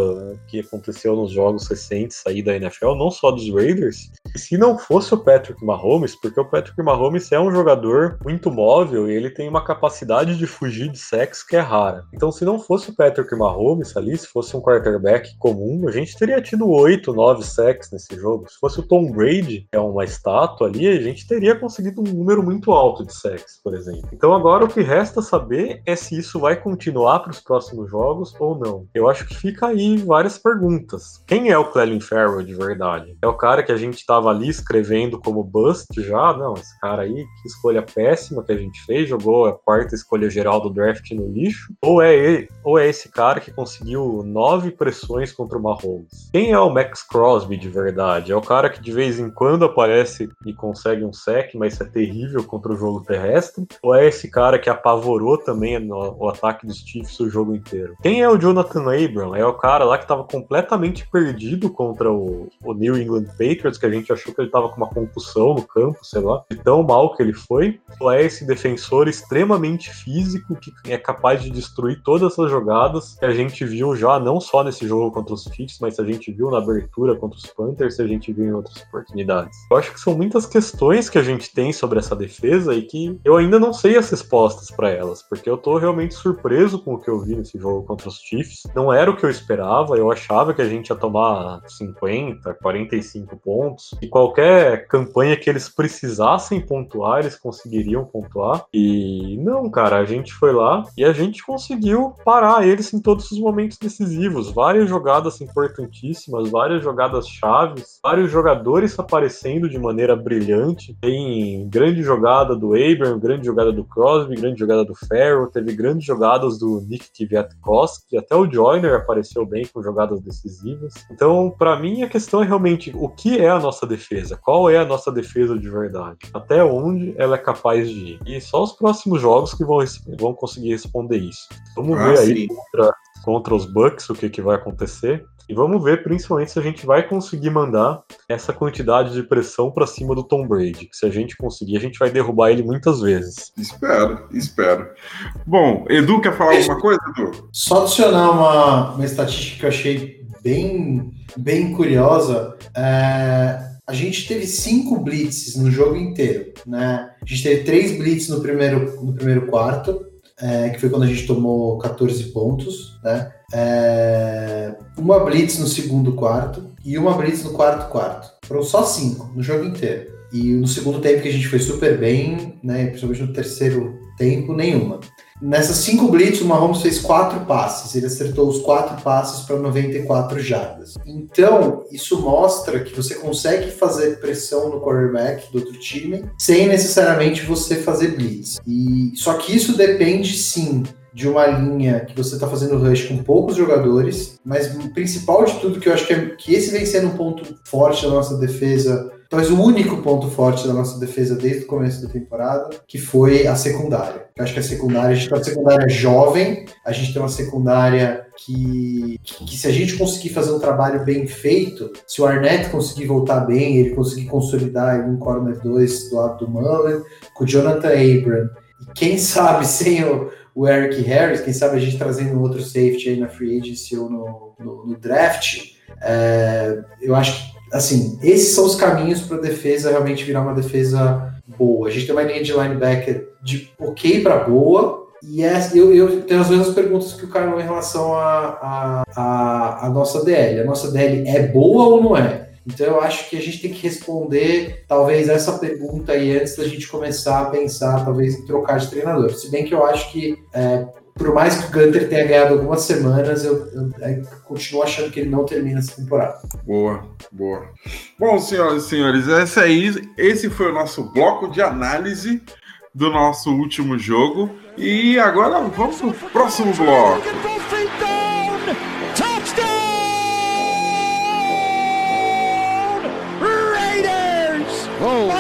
que aconteceu nos jogos recentes aí da NFL, não só dos Raiders. E se não fosse o Patrick Mahomes, porque o Patrick Mahomes é um jogador muito móvel e ele tem uma capacidade de fugir de sexo que é rara. Então, se não fosse o Patrick Mahomes ali, se fosse um quarterback comum, a gente teria tido 8, 9 sacks nesse jogo. Se fosse o Tom Brady, que é uma estátua ali, a gente teria conseguido um número muito alto de sacks, por exemplo. Então agora o que resta saber é se isso vai continuar para os próximos jogos ou não. Eu acho que fica aí várias perguntas. Quem é o Clelin Farrell de verdade? É o cara que a gente estava ali escrevendo como bust já? Não, esse cara aí, que escolha péssima que a gente fez, jogou a quarta escolha geral do draft no lixo? Ou é ele, ou é esse cara que conseguiu nove pressões contra o Mahomes? Quem é o Max Crosby de verdade? É o cara que de vez em quando aparece e consegue um sec, mas é terrível contra o jogo terrestre? Ou é esse cara que apavorou também no, o ataque dos Chiefs o jogo inteiro? Quem é o Jonathan Abram? É o cara lá que estava completamente perdido contra o, o, New England Patriots, que a gente achou que ele estava com uma concussão no campo, sei lá, de tão mal que ele foi? Ou é esse defensor extremamente físico que é capaz de destruir todas essas jogadas que a gente viu já, não só nesse jogo contra os Chiefs, mas a gente viu na abertura contra os Panthers, a gente viu em outras oportunidades? Eu acho que são muitas questões que a gente tem sobre essa defesa e que eu ainda não sei as respostas para elas, porque eu tô realmente surpreso com o que eu vi nesse jogo contra os Chiefs. Não era o que eu esperava, eu achava que a gente ia tomar 50, 45 pontos e qualquer campanha que eles precisassem pontuar, eles conseguiriam pontuar. E não, cara, a gente foi lá e a gente conseguiu parar eles em todos os momentos decisivos, várias jogadas importantíssimas, várias jogadas chaves, vários jogadores aparecendo de maneira brilhante. Tem grande jogada do Abram, grande jogada do Crosby, grande jogada do Farrell, teve grandes jogadas do Nick Kwiatkowski, até o Joyner apareceu bem com jogadas decisivas. Então, para mim, a questão é realmente o que é a nossa defesa? Qual é a nossa defesa de verdade? Até onde ela é capaz de ir? E só os próximos jogos que vão, vão conseguir responder isso. Vamos ah, ver aí contra, contra os Bucks o que, que vai acontecer. E vamos ver, principalmente, se a gente vai conseguir mandar essa quantidade de pressão para cima do Tom Brady. Se a gente conseguir, a gente vai derrubar ele muitas vezes. Espero, espero. Bom, Edu, quer falar alguma coisa, Edu? Só adicionar uma, uma estatística que eu achei bem, bem curiosa. É, a gente teve cinco blitzes no jogo inteiro, né? A gente teve três blitzes no primeiro, no primeiro quarto, é, que foi quando a gente tomou 14 pontos, né? É, uma blitz no segundo quarto e uma blitz no quarto quarto. Foram só cinco no jogo inteiro. E no segundo tempo que a gente foi super bem, né? Principalmente no terceiro tempo, nenhuma. Nessas cinco blitz, o Mahomes fez quatro passes. Ele acertou os quatro passes para 94 jardas. Então, isso mostra que você consegue fazer pressão no quarterback do outro time sem necessariamente você fazer blitz. E só que isso depende sim de uma linha que você está fazendo rush com poucos jogadores, mas o principal de tudo que eu acho que, é, que esse vem sendo um ponto forte da nossa defesa Talvez o único ponto forte da nossa defesa desde o começo da temporada, que foi a secundária. Eu acho que a secundária, a gente tem uma secundária jovem, a gente tem uma secundária que, que, se a gente conseguir fazer um trabalho bem feito, se o Arnett conseguir voltar bem, ele conseguir consolidar um corner 2 do lado do Mullen, com o Jonathan Abram, e quem sabe sem o, o Eric Harris, quem sabe a gente trazendo outro safety aí na free agency ou no, no, no draft, é, eu acho que assim, esses são os caminhos para a defesa realmente virar uma defesa boa. A gente tem uma linha de linebacker de ok para boa. E é, eu, eu, tenho as mesmas perguntas que o Carlos em relação à a, a, a, nossa DL. A nossa DL é boa ou não é? Então eu acho que a gente tem que responder talvez essa pergunta aí antes da gente começar a pensar talvez em trocar de treinador. Se bem que eu acho que é, por mais que o Gunter tenha ganhado algumas semanas, eu, eu, eu, continuo achando que ele não termina essa temporada. Boa, boa. Bom, senhoras e senhores, esse, aí, esse foi o nosso bloco de análise do nosso último jogo. E agora vamos para o próximo bloco.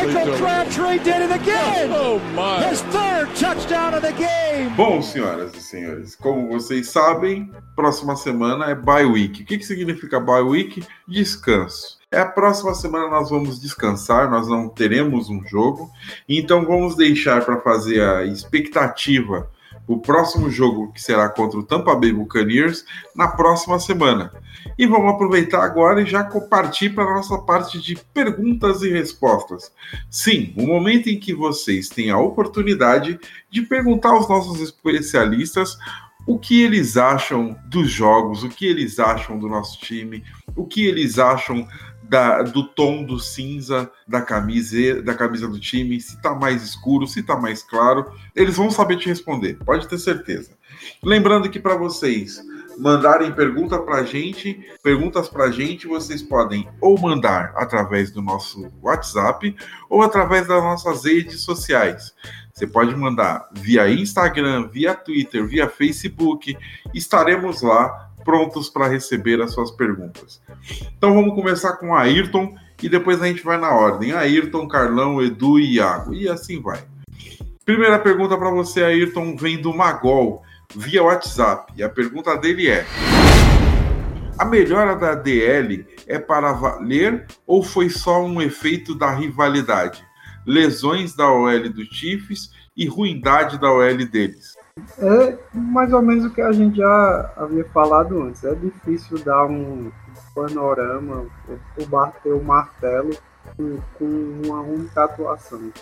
Michael Crabtree did it again. Oh my. His third touchdown of the game. Bom, senhoras e senhores, como vocês sabem, próxima semana é bye week. O que, que significa bye week? Descanso. É a próxima semana nós vamos descansar, nós não teremos um jogo, então vamos deixar para fazer a expectativa o próximo jogo que será contra o Tampa Bay Buccaneers na próxima semana. E vamos aproveitar agora e já partir para a nossa parte de perguntas e respostas. Sim, o momento em que vocês têm a oportunidade de perguntar aos nossos especialistas o que eles acham dos jogos, o que eles acham do nosso time, o que eles acham da, do tom do cinza da camisa, da camisa do time, se tá mais escuro, se tá mais claro, eles vão saber te responder, pode ter certeza. Lembrando que para vocês mandarem pergunta pra gente, perguntas pra gente, vocês podem ou mandar através do nosso WhatsApp ou através das nossas redes sociais. Você pode mandar via Instagram, via Twitter, via Facebook. Estaremos lá prontos para receber as suas perguntas. Então vamos começar com Ayrton e depois a gente vai na ordem. Ayrton, Carlão, Edu e Iago. E assim vai. Primeira pergunta para você, Ayrton, vem do Magol, via WhatsApp. E a pergunta dele é: A melhora da DL é para valer ou foi só um efeito da rivalidade? Lesões da OL do Chiefs e ruindade da OL deles. É mais ou menos o que a gente já havia falado antes. É difícil dar um panorama, ou bater o martelo com, com, uma única atuação.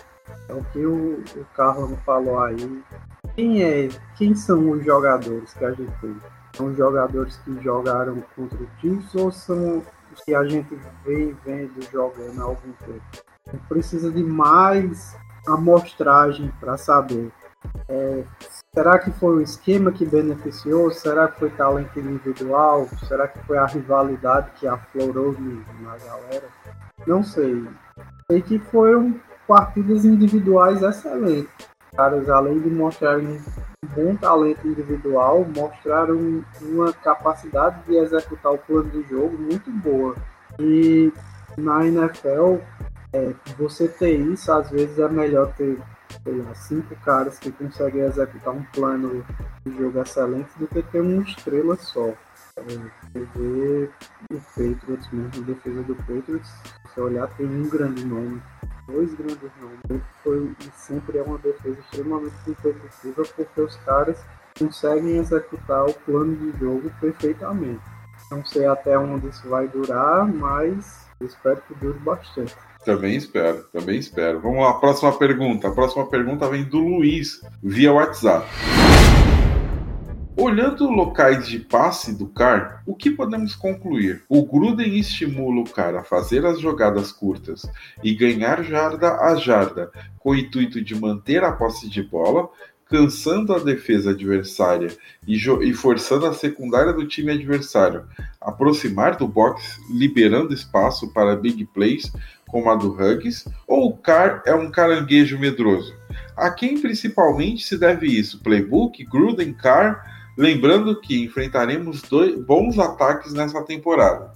É o que o, o Carlos falou aí. Quem é? Quem são os jogadores que a gente tem? São os jogadores que jogaram contra o Chiefs ou são os que a gente vem vendo jogando há algum tempo? Precisa de mais amostragem para saber é, será que foi o esquema que beneficiou? Será que foi talento individual? Será que foi a rivalidade que aflorou na galera? Não sei. Sei que foram partidas individuais excelentes. Caras, além de mostrarem um bom talento individual, mostraram uma capacidade de executar o plano de jogo muito boa. E na NFL, é, você ter isso, às vezes é melhor ter sei lá, cinco caras que conseguem executar um plano de jogo excelente do que ter uma estrela só. É, ver o Patriots mesmo, a defesa do Patriots, se você olhar, tem um grande nome, dois grandes nomes. Foi, e sempre é uma defesa extremamente competitiva porque os caras conseguem executar o plano de jogo perfeitamente. Não sei até onde isso vai durar, mas espero que dure bastante. Também espero, também espero. Vamos lá, próxima pergunta. A próxima pergunta vem do Luiz, via WhatsApp. Olhando locais de passe do CAR, o que podemos concluir? O Gruden estimula o CAR a fazer as jogadas curtas e ganhar jarda a jarda, com o intuito de manter a posse de bola, cansando a defesa adversária e, e, forçando a secundária do time adversário aproximar do box, liberando espaço para big plays como a do Huggins, ou o Carr é um caranguejo medroso? A quem principalmente se deve isso? Playbook, Gruden, Carr? Lembrando que enfrentaremos dois bons ataques nessa temporada.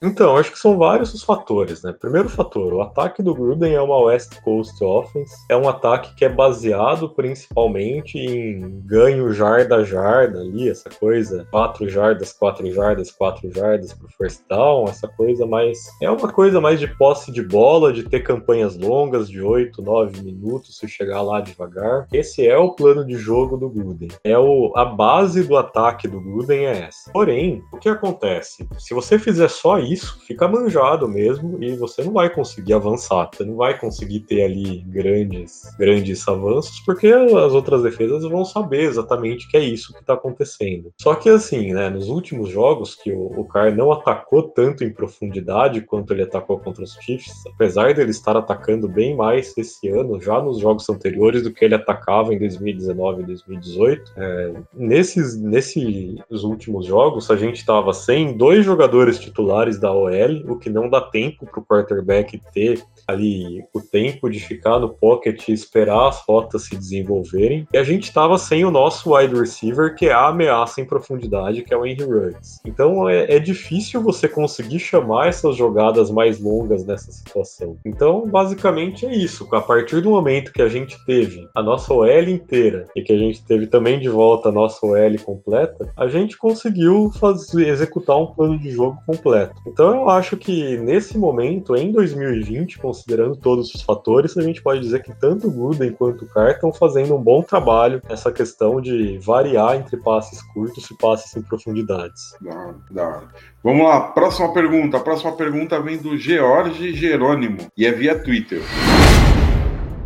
Então, acho que são vários os fatores, né? Primeiro fator, o ataque do Gruden é uma West Coast Offense, é um ataque que é baseado principalmente em ganho jarda jarda ali, essa coisa, quatro jardas, quatro jardas, quatro jardas pro first down, essa coisa mais é uma coisa mais de posse de bola, de ter campanhas longas de 8, 9 minutos, se chegar lá devagar. Esse é o plano de jogo do Gruden. É o a base do ataque do Gruden é essa. Porém, o que acontece? Se você fizer só isso, fica manjado mesmo e você não vai conseguir avançar. Você não vai conseguir ter ali grandes, grandes avanços, porque as outras defesas vão saber exatamente que é isso que está acontecendo. Só que assim, né, nos últimos jogos que o, o Carr não atacou tanto em profundidade quanto ele atacou contra os Chiefs, apesar dele estar atacando bem mais esse ano, já nos jogos anteriores, do que ele atacava em 2019 e 2018, é, nesses, nesses últimos jogos, a gente estava sem dois jogadores titulares da OL, o que não dá tempo para o quarterback ter ali o tempo de ficar no pocket e esperar as rotas se desenvolverem. E a gente estava sem o nosso wide receiver, que é a ameaça em profundidade, que é o Henry Ruggs. Então é, é difícil você conseguir chamar essas jogadas mais longas nessa situação. Então, basicamente é isso. A partir do momento que a gente teve a nossa OL inteira e que a gente teve também de volta a nossa OL completa, a gente conseguiu fazer, executar um plano de jogo completo. Então eu acho que nesse momento, em 2020, considerando todos os fatores, a gente pode dizer que tanto o Gruden quanto o Carr estão fazendo um bom trabalho nessa questão de variar entre passes curtos e passes em profundidades. Da, da. Vamos lá, próxima pergunta. A próxima pergunta vem do George Jerônimo e é via Twitter.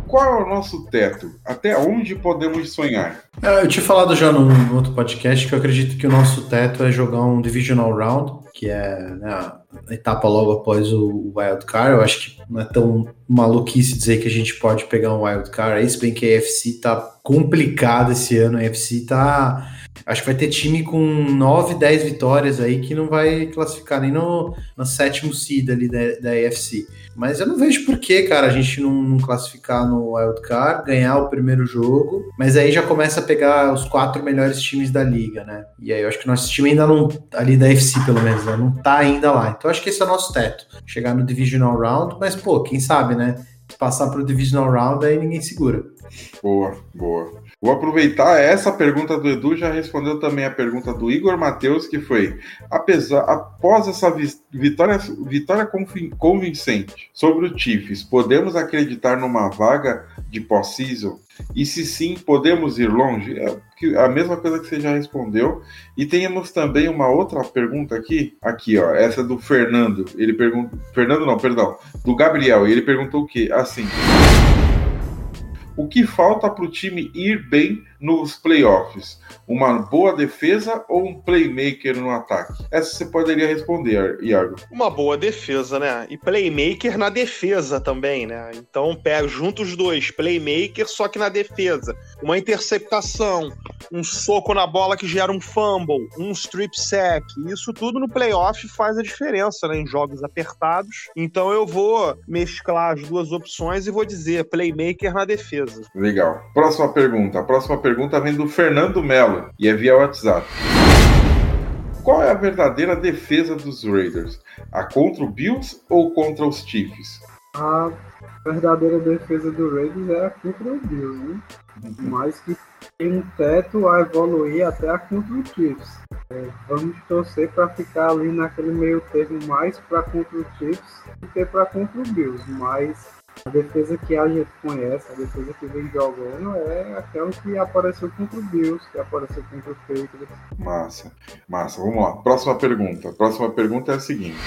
Qual é o nosso teto? Até onde podemos sonhar? É, eu tinha falado já no, no outro podcast que eu acredito que o nosso teto é jogar um Divisional Round, que é né, a etapa logo após o Wild Card. Eu acho que não é tão maluquice dizer que a gente pode pegar um Wild Card. Aí, se bem que a UFC tá complicada esse ano, a UFC tá Acho que vai ter time com 9, 10 vitórias aí que não vai classificar nem no, no sétimo seed ali da, da AFC. Mas eu não vejo por que, cara, a gente não, não classificar no Wildcard, ganhar o primeiro jogo, mas aí já começa a pegar os quatro melhores times da liga, né? E aí eu acho que nosso time ainda não, ali da AFC pelo menos, né? não tá ainda lá. Então acho que esse é o nosso teto, chegar no Divisional Round, mas pô, quem sabe, né? Passar pro Divisional Round aí ninguém segura. Boa, boa. Vou aproveitar essa pergunta do Edu, já respondeu também a pergunta do Igor Matheus, que foi: apesar, após essa vitória, vitória convincente sobre o Chiefs, podemos acreditar numa vaga de pós-season? E se sim, podemos ir longe? É a mesma coisa que você já respondeu. E temos também uma outra pergunta aqui, aqui, ó, essa do Fernando. Ele pergunta, Fernando não, perdão, do Gabriel. Ele perguntou o quê? Assim o que falta para o time ir bem nos playoffs? Uma boa defesa ou um playmaker no ataque? Essa você poderia responder, Iago. Uma boa defesa, né? E playmaker na defesa também, né? Então pega junto os dois, playmaker só que na defesa. Uma interceptação, um soco na bola que gera um fumble, um strip sack. Isso tudo no playoff faz a diferença, né? Em jogos apertados. Então eu vou mesclar as duas opções e vou dizer playmaker na defesa. Legal. Próxima pergunta. Próxima pergunta vem do Fernando Melo e é via WhatsApp. Qual é a verdadeira defesa dos Raiders? A contra o Bills ou contra os Chiefs? A verdadeira defesa do Raiders é a contra o Bills, né? Uhum. Mais que tem um teto a evoluir até a contra o Chiefs. É, vamos torcer para ficar ali naquele meio termo mais para contra o Chiefs do que para contra o Bills, mas a defesa que a gente conhece, a defesa que vem jogando é aquela que apareceu contra o Bills, que apareceu contra o Patriots. Massa, massa. Vamos lá. Próxima pergunta. Próxima pergunta é a seguinte.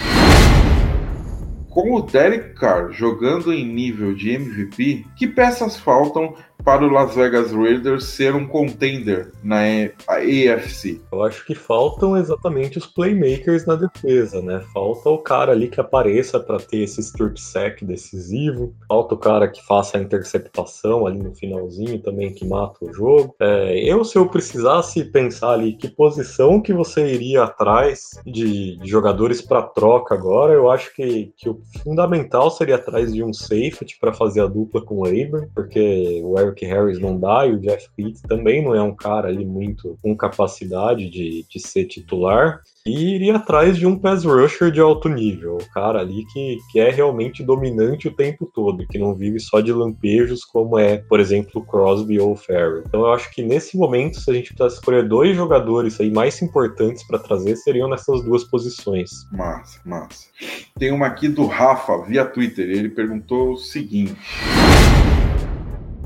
Com o Derek Carr jogando em nível de MVP, que peças faltam para o Las Vegas Raiders ser um contender na AFC? Eu acho que faltam exatamente os playmakers na defesa, né? Falta o cara ali que apareça para ter esse strip sack decisivo, falta o cara que faça a interceptação ali no finalzinho também que mata o jogo. É, eu, se eu precisasse pensar ali que posição que você iria atrás de, de jogadores para troca agora, eu acho que, que o fundamental seria atrás de um safety para fazer a dupla com o Abram, porque o Eric Harris não dá e o Jeff Pitt também não é um cara ali muito com capacidade de, de ser titular. E iria atrás de um pass rusher de alto nível, o cara ali que, que é realmente dominante o tempo todo, que não vive só de lampejos como é, por exemplo, Crosby ou Farrell. Então eu acho que nesse momento, se a gente precisasse escolher dois jogadores aí mais importantes para trazer, seriam nessas duas posições. Massa, massa. Tem uma aqui do Rafa, via Twitter, ele perguntou o seguinte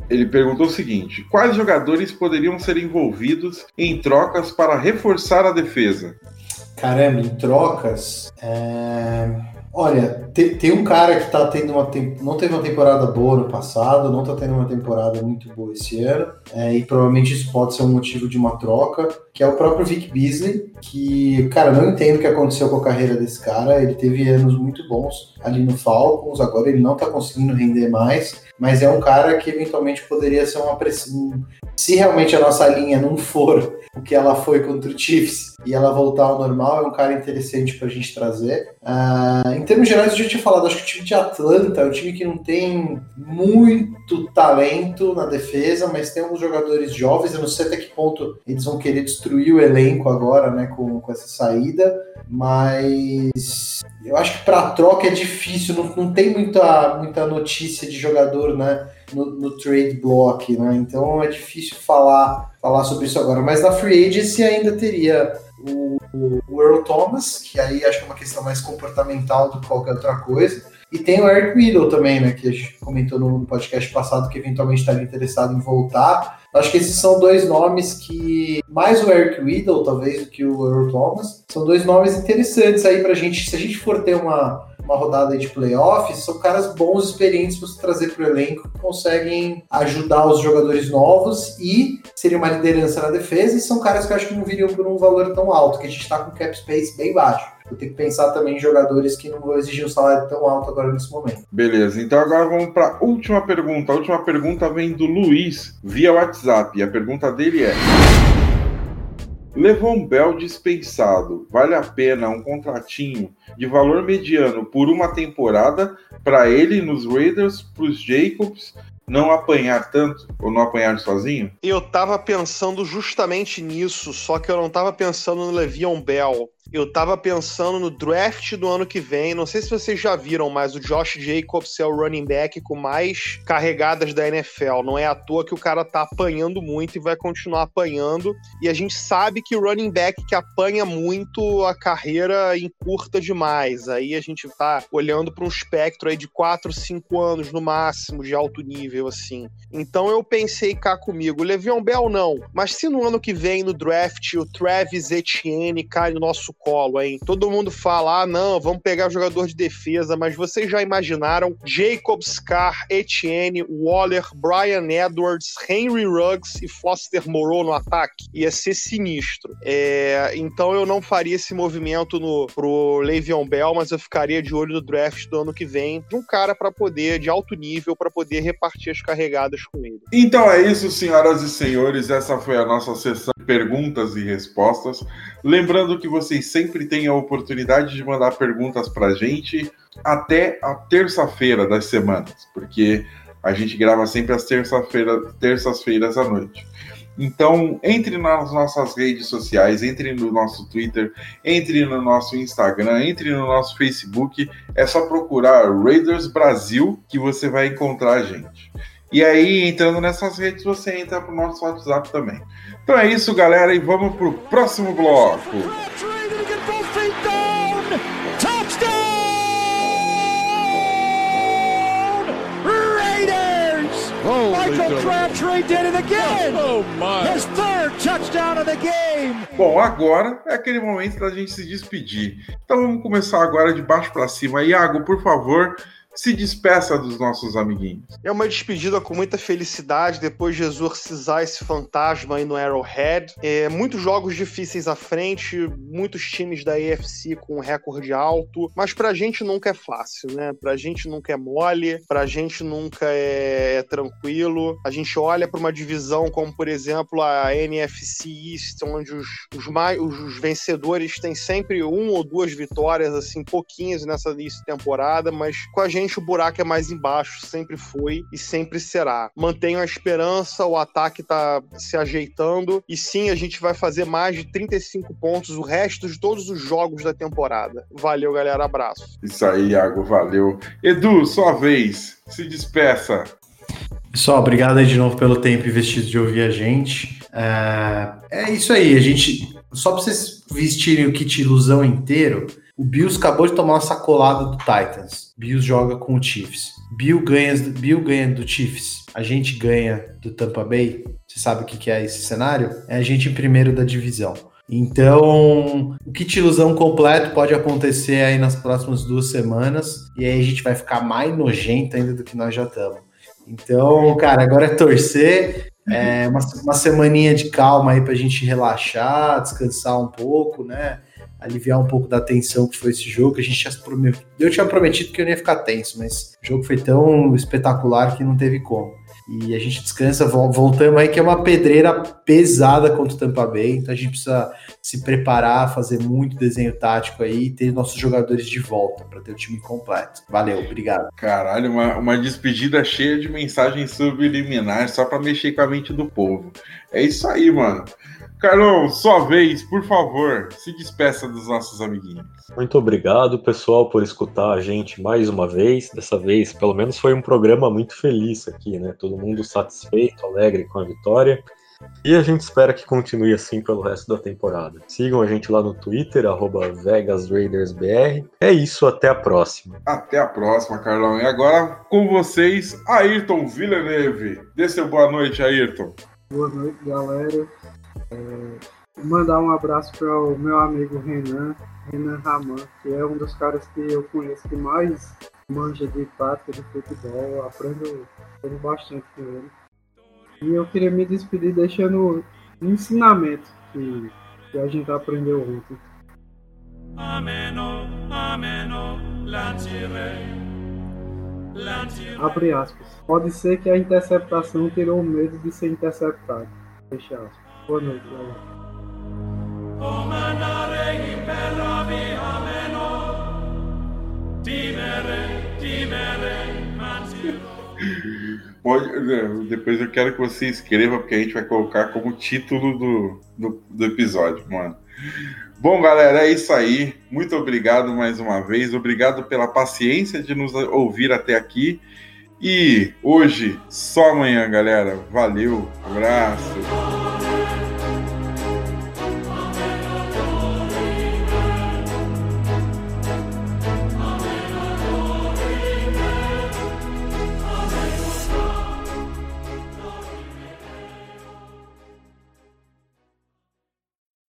ele perguntou o seguinte: quais jogadores poderiam ser envolvidos em trocas para reforçar a defesa? Caramba, em trocas. É... Olha, tem, tem, um cara que tá tendo uma não teve uma temporada boa no passado, não tá tendo uma temporada muito boa esse ano, é, e provavelmente isso pode ser um motivo de uma troca, que é o próprio Vic Beasley, que, cara, não entendo o que aconteceu com a carreira desse cara, ele teve anos muito bons ali no Falcons, agora ele não tá conseguindo render mais, mas é um cara que eventualmente poderia ser uma pressão. Se realmente a nossa linha não for o que ela foi contra o Chiefs e ela voltar ao normal, é um cara interessante para a gente trazer. Uh, em termos gerais, eu já tinha falado, acho que o time de Atlanta é um time que não tem muito talento na defesa, mas tem alguns jogadores jovens. Eu não sei até que ponto eles vão querer destruir o elenco agora, né, com, com essa saída, mas eu acho que para troca é difícil, não, não tem muita, muita notícia de jogador, né? No, no, trade block, né? Então é difícil falar, falar sobre isso agora. Mas na free agency ainda teria o, o, Earl Thomas, que aí acho que é uma questão mais comportamental do que qualquer outra coisa. E tem o Eric Weedle também, né? Que a gente comentou no podcast passado que eventualmente estaria interessado em voltar. Acho que esses são dois nomes que, mais o Eric Weedle, talvez, do que o Earl Thomas, são dois nomes interessantes aí pra gente. Se a gente for ter uma, uma rodada de playoffs, são caras bons, experientes para você trazer para o elenco, que conseguem ajudar os jogadores novos e seria uma liderança na defesa, e são caras que eu acho que não viriam por um valor tão alto, que a gente está com cap space bem baixo. Eu tenho que pensar também em jogadores que não vão exigir um salário tão alto agora nesse momento. Beleza, então agora vamos para a última pergunta. A última pergunta vem do Luiz via WhatsApp. E a pergunta dele é. Levon Bell dispensado, vale a pena um contratinho de valor mediano por uma temporada para ele nos Raiders, para os Jacobs não apanhar tanto ou não apanhar sozinho? Eu tava pensando justamente nisso, só que eu não tava pensando no Le'Veon Bell eu tava pensando no draft do ano que vem. Não sei se vocês já viram, mas o Josh Jacobs é o running back com mais carregadas da NFL. Não é à toa que o cara tá apanhando muito e vai continuar apanhando. E a gente sabe que o running back que apanha muito, a carreira encurta demais. Aí a gente tá olhando para um espectro aí de 4, 5 anos no máximo de alto nível, assim. Então eu pensei cá comigo, Le'Veon Bell não. Mas se no ano que vem, no draft, o Travis Etienne cai no nosso colo, hein? Todo mundo fala, ah, não, vamos pegar jogador de defesa, mas vocês já imaginaram Jacobs, Carr, Etienne, Waller, Brian Edwards, Henry Ruggs e Foster Moreau no ataque? Ia ser sinistro. É, então eu não faria esse movimento no, pro Le'Veon Bell, mas eu ficaria de olho no draft do ano que vem de um cara para poder, de alto nível, para poder repartir as carregadas com ele. Então é isso, senhoras e senhores. Essa foi a nossa sessão de perguntas e respostas. Lembrando que vocês sempre têm a oportunidade de mandar perguntas para a gente até a terça-feira das semanas, porque a gente grava sempre às terça-feira, terças-feiras à noite. Então, entre nas nossas redes sociais, entre no nosso Twitter, entre no nosso Instagram, entre no nosso Facebook. É só procurar Raiders Brasil que você vai encontrar a gente. E aí, entrando nessas redes, você entra pro nosso WhatsApp também. Então é isso, galera, e vamos pro próximo bloco. Michael Crabtree did it again. Oh my! His third touchdown of the game. Bom, agora é aquele momento da gente se despedir. Então vamos começar agora de baixo para cima. Iago, por favor, se despeça dos nossos amiguinhos. É uma despedida com muita felicidade depois de exorcizar esse fantasma aí no Arrowhead. É, muitos jogos difíceis à frente, muitos times da AFC com recorde alto, mas pra gente nunca é fácil, né? Pra gente nunca é mole, pra gente nunca é, é tranquilo. A gente olha para uma divisão como, por exemplo, a NFC East, onde os, os, mais, os vencedores têm sempre um ou duas vitórias, assim, pouquinhas nessa temporada, mas com a gente o buraco é mais embaixo, sempre foi e sempre será. Mantenho a esperança, o ataque tá se ajeitando e sim, a gente vai fazer mais de 35 pontos o resto de todos os jogos da temporada. Valeu, galera, abraço. Isso aí, Iago, valeu. Edu, sua vez, se despeça. Pessoal, obrigado aí de novo pelo tempo investido de ouvir a gente. É, é isso aí, a gente. Só para vocês vestirem o kit ilusão inteiro, o Bills acabou de tomar uma sacolada do Titans. Bills joga com o Chiefs. Bill ganha, Bill ganha do Chiefs. A gente ganha do Tampa Bay. Você sabe o que é esse cenário? É a gente em primeiro da divisão. Então, o kit ilusão completo pode acontecer aí nas próximas duas semanas. E aí a gente vai ficar mais nojento ainda do que nós já estamos. Então, cara, agora é torcer. É uma, uma semaninha de calma aí pra gente relaxar, descansar um pouco, né? Aliviar um pouco da tensão que foi esse jogo, a gente tinha prometido. Eu tinha prometido que eu não ia ficar tenso, mas o jogo foi tão espetacular que não teve como. E a gente descansa, voltamos aí que é uma pedreira pesada contra o Tampa Bay, então a gente precisa se preparar, fazer muito desenho tático aí e ter nossos jogadores de volta para ter o time completo. Valeu, obrigado. Caralho, uma, uma despedida cheia de mensagens subliminares só para mexer com a mente do povo. É isso aí, mano. Carlão, sua vez, por favor, se despeça dos nossos amiguinhos. Muito obrigado, pessoal, por escutar a gente mais uma vez. Dessa vez, pelo menos foi um programa muito feliz aqui, né? Todo mundo satisfeito, alegre com a vitória. E a gente espera que continue assim pelo resto da temporada. Sigam a gente lá no Twitter, VegasRaidersBR. É isso, até a próxima. Até a próxima, Carlão. E agora com vocês, Ayrton Villeneuve. Dê seu boa noite, Ayrton. Boa noite, galera. É, mandar um abraço para o meu amigo Renan, Renan Raman, que é um dos caras que eu conheço que mais manja de prática de futebol. Eu aprendo, aprendo bastante com ele. E eu queria me despedir deixando um ensinamento que, que a gente aprendeu ontem. Abre aspas. Pode ser que a interceptação tirou o medo de ser interceptado. Fecha aspas. Boa noite, galera. Pode, né, depois eu quero que você escreva, porque a gente vai colocar como título do, do, do episódio, mano. Bom, galera, é isso aí. Muito obrigado mais uma vez. Obrigado pela paciência de nos ouvir até aqui. E hoje, só amanhã, galera. Valeu, abraço.